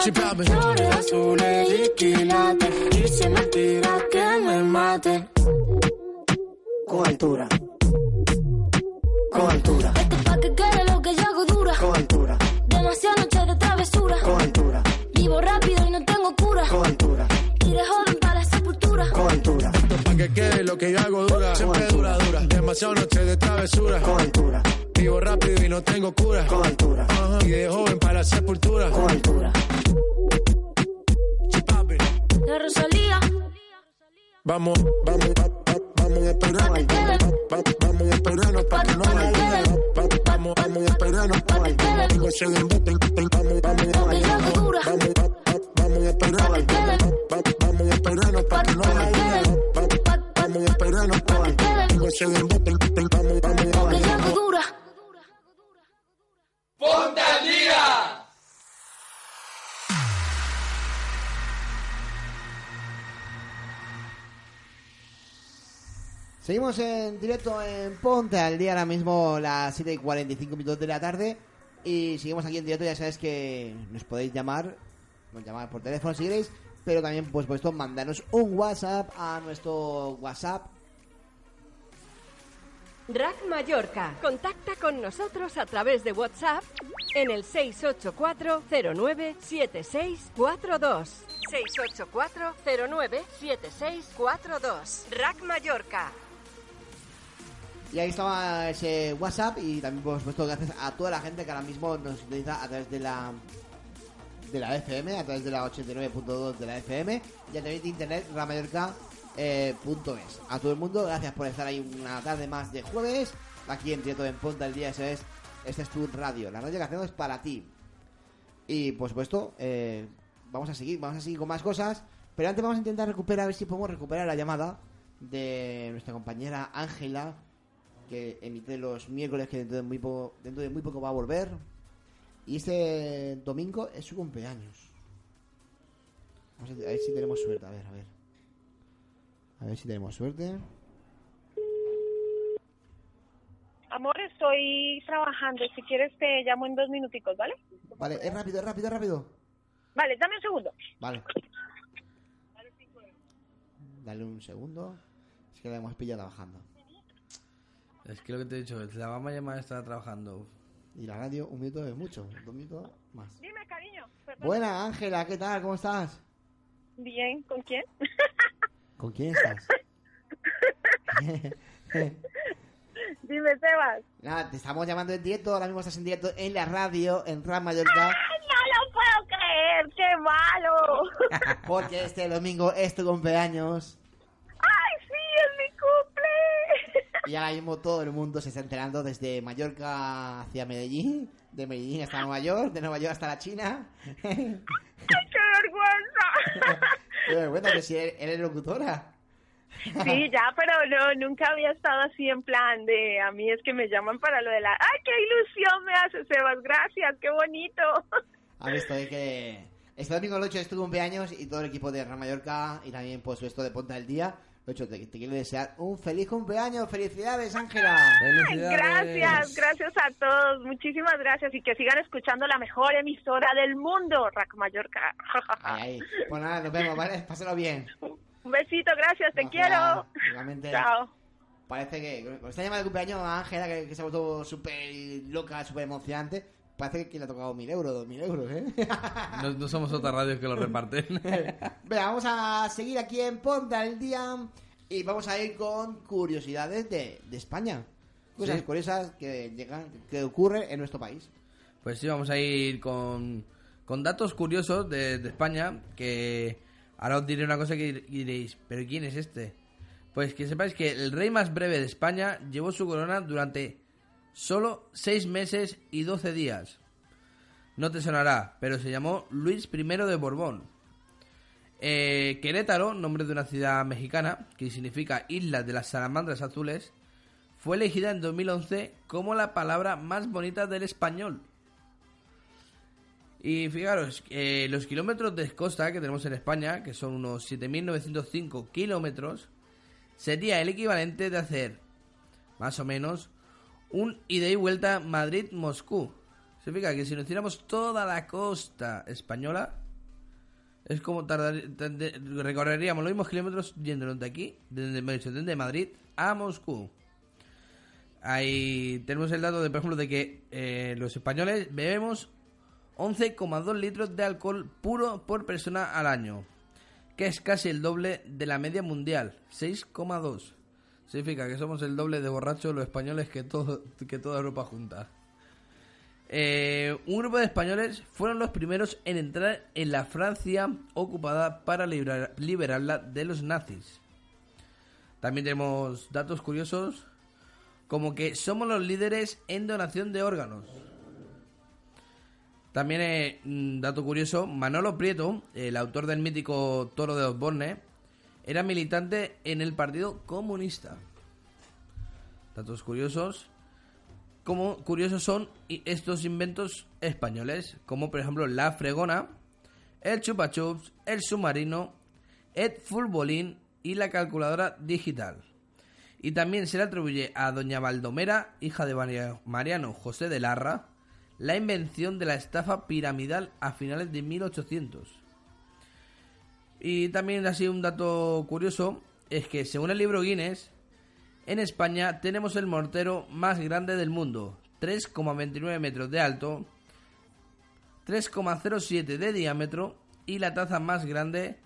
S18: Y si es mentira que me mate.
S20: Sí, papi.
S18: Flores azules y quilates. Y si mentira que me mate.
S17: Con altura. Con altura.
S18: Esto es pa' que quede lo que yo hago dura.
S17: Con altura.
S18: Demasiadas noches de travesura.
S17: Con altura.
S18: Vivo rápido y no tengo cura.
S17: Con altura.
S18: Y de joven para la sepultura.
S17: Con altura.
S20: Que quede lo que yo hago dura. Siempre dura, dura. Demasiado noche de travesura.
S17: Con altura.
S20: Vivo rápido y no tengo cura.
S17: Con altura.
S20: Ajá. Y de joven para la sepultura.
S17: Con altura.
S18: La Rosalía.
S20: Vamos, vamos, va- va- vamos a esperarnos. Va- va- Vamos a esperarnos para que no. Va- Vamos, vamos a esperarnos para que ese embuste. Vamos, vamos, vamos, va- va- vamos a esperarnos. Vamos, vamos, que
S18: dura.
S12: ¡Ponte al día!
S7: Seguimos en directo en Ponte al día, ahora mismo las 7 y 45 minutos de la tarde. Y seguimos aquí en directo, ya sabes que nos podéis llamar, nos llamar por teléfono si queréis, pero también, pues, puesto, mandarnos un WhatsApp a nuestro WhatsApp.
S1: Rack Mallorca. Contacta con nosotros a través de WhatsApp en el 684-097642. 684-097642. Rack Mallorca.
S7: Y ahí estaba ese WhatsApp y también, por supuesto, gracias a toda la gente que ahora mismo nos utiliza a través de la de la FM, a través de la 89.2 de la FM y a través de internet ramallorca.es. Eh, punto es. a todo el mundo, gracias por estar ahí una tarde más de jueves, aquí en directo en Ponta el Día, eso es, este es tu radio, la radio que hacemos es para ti. Y por supuesto, eh, vamos a seguir, vamos a seguir con más cosas, pero antes vamos a intentar recuperar, a ver si podemos recuperar la llamada de nuestra compañera Ángela, que emite los miércoles, que dentro de muy poco, dentro de muy poco va a volver. Y este domingo es su cumpleaños. Vamos a a ver si tenemos suerte, a ver, a ver. A ver si tenemos suerte.
S21: Amor, estoy trabajando. Si quieres te llamo en dos minuticos, ¿vale?
S7: Vale, es rápido, es rápido, es rápido.
S21: Vale, dame un segundo.
S7: Vale. Dale un segundo. Es que la hemos pillado trabajando.
S12: Es que lo que te he dicho, la mamá llamada está trabajando.
S7: Y la radio, un minuto es mucho. Dos minutos más.
S21: Dime, cariño. perdón.
S7: Buena, Ángela, ¿qué tal? ¿Cómo estás?
S21: Bien, ¿con quién? [LAUGHS]
S7: ¿Con quién estás? [LAUGHS]
S21: Dime, Sebas.
S7: Nada, te estamos llamando en directo. Ahora mismo estás en directo en la radio, en RAM Mallorca. [LAUGHS]
S21: ¡Ay, no lo puedo creer! ¡Qué malo! [LAUGHS]
S7: Porque este domingo es tu cumpleaños.
S21: ¡Ay, sí, es mi cumple!
S7: Y ahora mismo todo el mundo se está enterando desde Mallorca hacia Medellín, de Medellín hasta Nueva York, de Nueva York hasta la China.
S21: ¡Ay, qué vergüenza!
S7: Qué vergüenza que si eres, eres locutora. [LAUGHS]
S21: Sí, ya, pero no, nunca había estado así en plan de a mí es que me llaman para lo de la... ¡Ay, qué ilusión me hace, Sebas! Gracias, qué bonito. [LAUGHS]
S7: A ver, esto de que... Este domingo el 8 es tu cumpleaños y todo el equipo de Real Mallorca y también pues esto de Ponta del Día. Ocho, te, te quiero desear un feliz cumpleaños. ¡Felicidades, Ángela!
S21: Gracias, gracias a todos. Muchísimas gracias y que sigan escuchando la mejor emisora del mundo, Rack Mallorca. [LAUGHS]
S7: Pues nada, nos vemos, ¿vale? Pásalo bien.
S21: Un besito, gracias, te
S7: Gracias.
S21: quiero.
S7: Igualmente.
S21: Chao.
S7: Parece que con esta llamada de cumpleaños a Ángela, que, que se ha vuelto súper loca, súper emocionante, parece que le ha tocado mil euros, dos mil euros, ¿eh? [LAUGHS]
S12: No, no somos otra radio que lo reparten. [LAUGHS]
S7: Venga, vamos a seguir aquí en Ponta el Día y vamos a ir con curiosidades de, de España. Cosas
S12: Sí.
S7: curiosas que llegan, que ocurren en nuestro país.
S12: Pues sí, vamos a ir con, con datos curiosos de, de España, que ahora os diré una cosa que diréis, pero ¿quién es este? Pues que sepáis que el rey más breve de España llevó su corona durante solo 6 meses y 12 días. No te sonará, pero se llamó Luis I de Borbón. Eh, Querétaro, nombre de una ciudad mexicana, que significa Isla de las Salamandras Azules, fue elegida en 2011 como la palabra más bonita del español. Y fijaros, eh, los kilómetros de costa que tenemos en España, que son unos 7.905 kilómetros, sería el equivalente de hacer, más o menos, un ida y vuelta Madrid-Moscú. Significa que si nos hiciéramos toda la costa española, es como tardar, recorreríamos los mismos kilómetros yéndonos de aquí, desde Madrid a Moscú. Ahí tenemos el dato de, por ejemplo, de que eh, los españoles bebemos 11,2 litros de alcohol puro por persona al año, que es casi el doble de la media mundial, 6,2. Significa que somos el doble de borrachos los españoles que, todo, que toda Europa junta. Eh, un grupo de españoles fueron los primeros en entrar en la Francia ocupada para librar- liberarla de los nazis. También tenemos datos curiosos como que somos los líderes en donación de órganos. También, eh, un dato curioso, Manolo Prieto, el autor del mítico Toro de Osborne, era militante en el Partido Comunista. Datos curiosos. Como curiosos son estos inventos españoles, como por ejemplo la fregona, el chupa chups, el submarino, el futbolín y la calculadora digital. Y también se le atribuye a doña Baldomera, hija de Mariano José de Larra, la invención de la estafa piramidal a finales de 1800. Y también así un dato curioso es que según el libro Guinness, en España tenemos el mortero más grande del mundo, 3,29 metros de alto, 3,07 de diámetro y la taza más grande,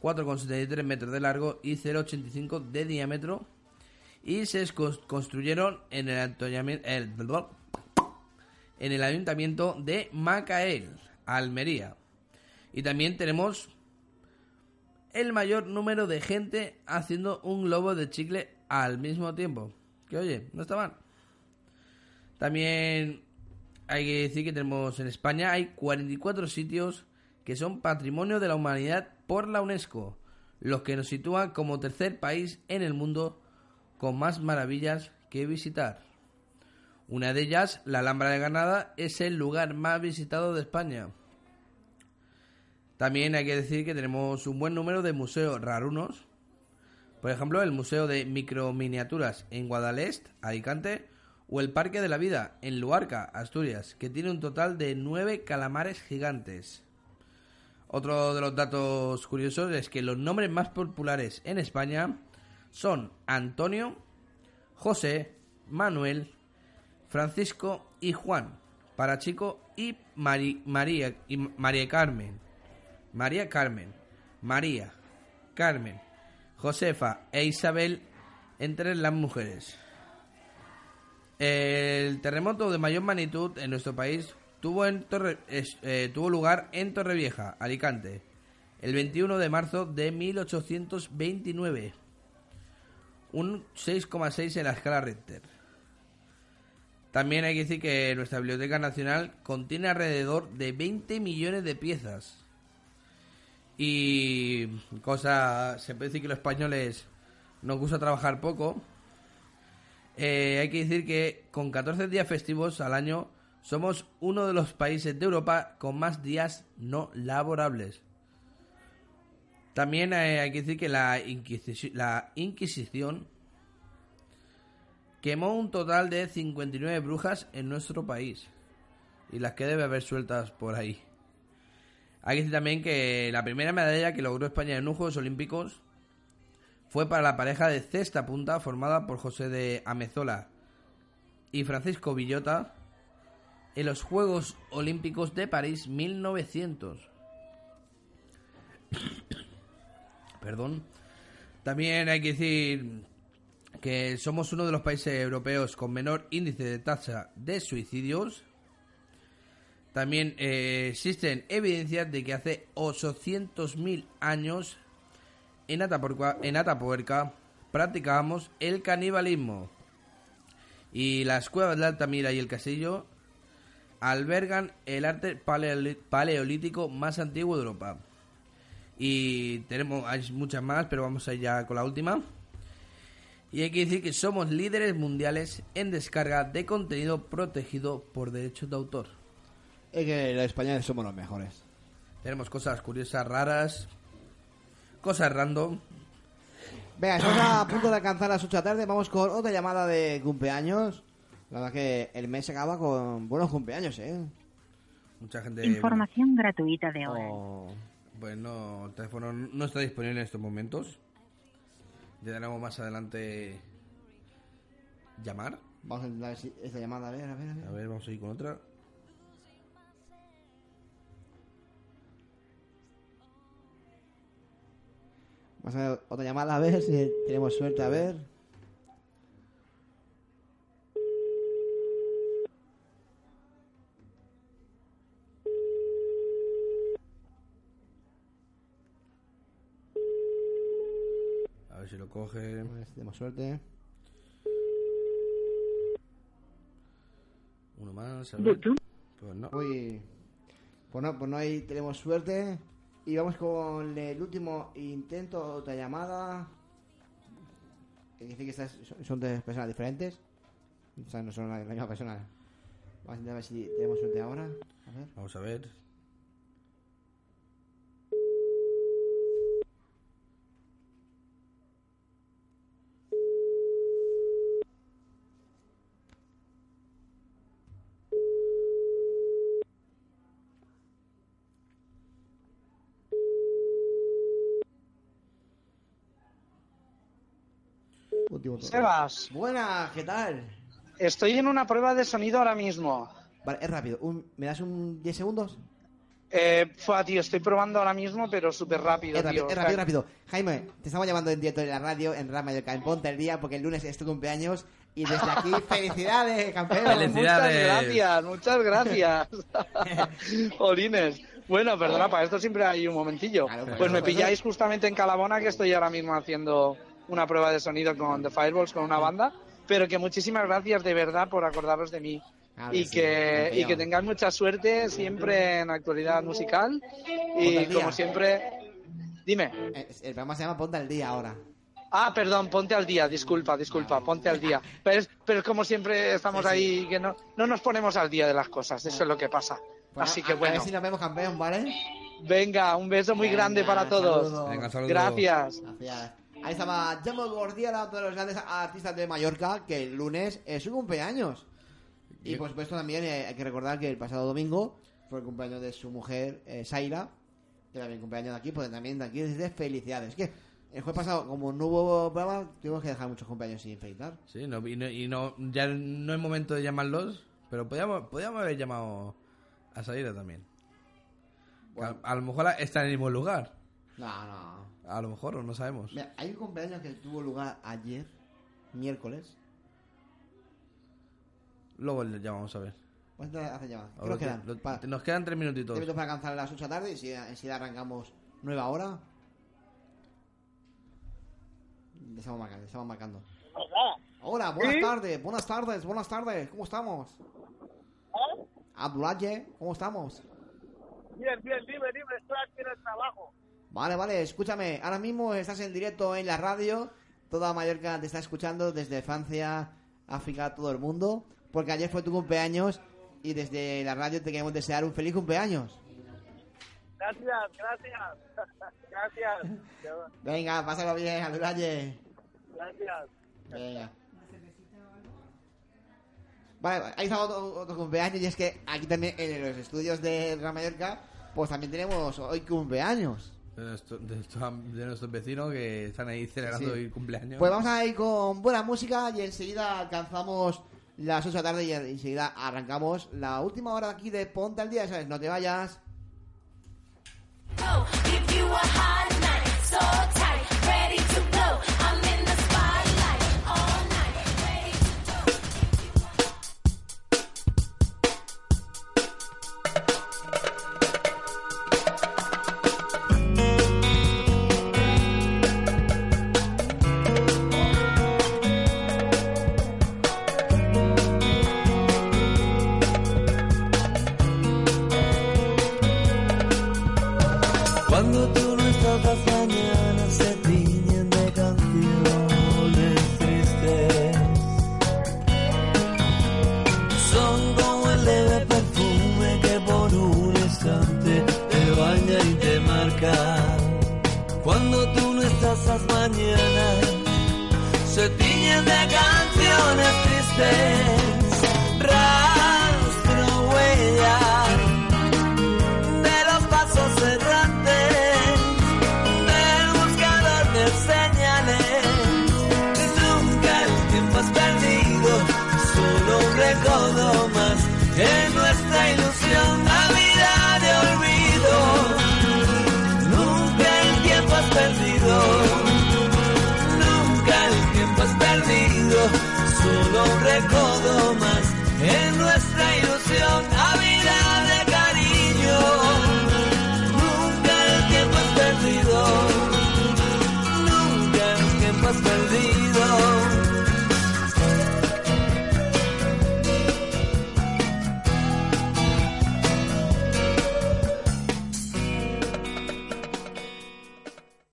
S12: 4,73 metros de largo y 0,85 de diámetro. Y se construyeron en el- en el ayuntamiento de Macael, Almería. Y también tenemos el mayor número de gente haciendo un globo de chicle al mismo tiempo. Que oye, no está mal. También hay que decir que tenemos en España hay 44 sitios que son patrimonio de la humanidad por la UNESCO, los que nos sitúan como tercer país en el mundo con más maravillas que visitar. Una de ellas, la Alhambra de Granada, es el lugar más visitado de España. También hay que decir que tenemos un buen número de museos rarunos. Por ejemplo, el Museo de Microminiaturas en Guadalest, Alicante, o el Parque de la Vida en Luarca, Asturias, que tiene un total de nueve calamares gigantes. Otro de los datos curiosos es que los nombres más populares en España son Antonio, José, Manuel, Francisco y Juan, para chico, y María, y María Carmen. María Carmen, María, Carmen, Josefa e Isabel entre las mujeres. El terremoto de mayor magnitud en nuestro país tuvo, en Torre- eh, tuvo lugar en Torrevieja, Alicante, el 21 de marzo de 1829. un 6,6 en la escala Richter. También hay que decir que nuestra Biblioteca Nacional contiene alrededor de 20 millones de piezas. Y cosa, se puede decir que los españoles nos gusta trabajar poco. Eh, hay que decir que con 14 días festivos al año somos uno de los países de Europa con más días no laborables. También eh, hay que decir que la, la Inquisición quemó un total de 59 brujas en nuestro país. Y las que debe haber sueltas por ahí. Hay que decir también que la primera medalla que logró España en unos Juegos Olímpicos fue para la pareja de cesta punta formada por José de Amezola y Francisco Villota en los Juegos Olímpicos de París 1900. [COUGHS] Perdón. También hay que decir que somos uno de los países europeos con menor índice de tasa de suicidios. También eh, existen evidencias de que hace 800.000 años en Atapuerca, en Atapuerca practicábamos el canibalismo. Y las cuevas de Altamira y el Castillo albergan el arte paleolítico más antiguo de Europa. Y tenemos hay muchas más, pero vamos a ir ya con la última. Y hay que decir que somos líderes mundiales en descarga de contenido protegido por derechos de autor.
S7: Es que los españoles somos los mejores.
S12: Tenemos cosas curiosas, raras, cosas random.
S7: Venga, estamos [COUGHS] a punto de alcanzar las 8 de la tarde. Vamos con otra llamada de cumpleaños. La verdad que el mes se acaba con buenos cumpleaños, ¿eh?
S12: Mucha gente.
S22: Información gratuita de hora.
S12: Oh, bueno, el teléfono no está disponible en estos momentos. Ya tenemos más adelante llamar.
S7: Vamos a intentar esta llamada, a ver, a ver, a ver.
S12: A ver, vamos a ir con otra.
S7: Vamos a ver otra llamada, a ver si tenemos suerte, a ver.
S12: A ver si lo coge.
S7: A ver si tenemos suerte.
S12: Uno más. A ver. Pues no.
S7: Uy. Pues no, pues no hay, tenemos suerte. Y vamos con el último intento, otra llamada. Que dice que estas son- de personas diferentes. O sea, no son la misma persona. Vamos a intentar ver si tenemos suerte ahora. A ver.
S12: Vamos a ver.
S23: Sebas.
S7: Buenas, ¿qué tal?
S23: Estoy en una prueba de sonido ahora mismo.
S7: Vale, es rápido. Un- ¿Me das un 10 segundos?
S23: Eh, fua, tío, estoy probando ahora mismo, pero súper rápido,
S7: Es rápido,
S23: tío.
S7: es rápido, rápido. Jaime, te estamos llamando en directo en la radio, en Radio Mallorca, en Ponte el Día, porque el lunes es tu cumpleaños. Y desde aquí, [LAUGHS] felicidades, campeón.
S23: Muchas gracias, muchas gracias. [LAUGHS] Jolines. Bueno, perdona, para esto siempre hay un momentillo. Pues me pilláis justamente en Calabona, que estoy ahora mismo haciendo una prueba de sonido con The Fireballs, con una banda. Pero que muchísimas gracias de verdad por acordaros de mí.
S7: Claro
S23: y
S7: que sí,
S23: que, y que tengáis mucha suerte siempre en actualidad musical. Y como siempre, dime.
S7: Eh, El programa se llama Ponte al Día ahora.
S23: Ah, perdón, ponte al día, disculpa, disculpa, ponte al día. Pero pero como siempre estamos ahí, que no, no nos ponemos al día de las cosas, eso es lo que pasa.
S7: Pues
S23: Así
S7: a-
S23: que
S7: A
S23: bueno,
S7: ver si nos vemos campeón, ¿vale?
S23: venga, un beso muy grande para todos.
S7: saludos. Venga.
S23: Gracias.
S7: Gracias. Ahí estaba Jamo Gordiela, uno de los grandes artistas de Mallorca, que el lunes es su cumpleaños. Y por supuesto también eh, hay que recordar que el pasado domingo fue el cumpleaños de su mujer, eh, Saira, que también cumpleaños de aquí, pues también de aquí desde felicidades. Que el jueves pasado, como no hubo programa, tuvimos que dejar muchos cumpleaños sin felicitar.
S12: Sí, no, y, no, y no- ya no es momento de llamarlos, pero podíamos, podíamos haber llamado a Saira también. A, a lo mejor está en el mismo lugar.
S7: No, no.
S12: A lo mejor, o no sabemos.
S7: Mira, hay un cumpleaños que tuvo lugar ayer, miércoles.
S12: Luego le llamamos a ver.
S7: ¿Cuánto hace llamadas?
S12: A
S7: ¿Qué nos quedan?
S12: lo-
S7: Pa-
S12: nos quedan tres minutitos.
S7: Tres minutos para alcanzar las 8 de la tarde y si, enseguida arrancamos nueva hora. Le estamos marcando, le estamos marcando. Hola, buenas
S24: ¿Sí?
S7: tardes, buenas tardes, buenas tardes. ¿Cómo estamos? Abdulaye, ¿cómo estamos?
S24: Bien, bien, dime, dime, estoy aquí en el trabajo.
S7: Vale, vale, escúchame. Ahora mismo estás en directo en la radio. Toda Mallorca te está escuchando desde Francia, África, todo el mundo. Porque ayer fue tu cumpleaños y desde la radio te queremos desear un feliz cumpleaños.
S24: Gracias, gracias. [LAUGHS] gracias.
S7: Venga, pásalo bien, Abdulaye.
S24: Gracias.
S7: Venga. Vale, ahí está otro, otro cumpleaños y es que aquí también en los estudios de Gran Mallorca, pues también tenemos hoy cumpleaños.
S12: De, nuestro- de nuestro- de nuestros vecinos que están ahí celebrando
S7: Sí.
S12: el cumpleaños.
S7: Pues vamos a ir con buena música y enseguida alcanzamos las 8 de la tarde y enseguida arrancamos la última hora aquí de Ponte al Día, ¿sabes? No te vayas.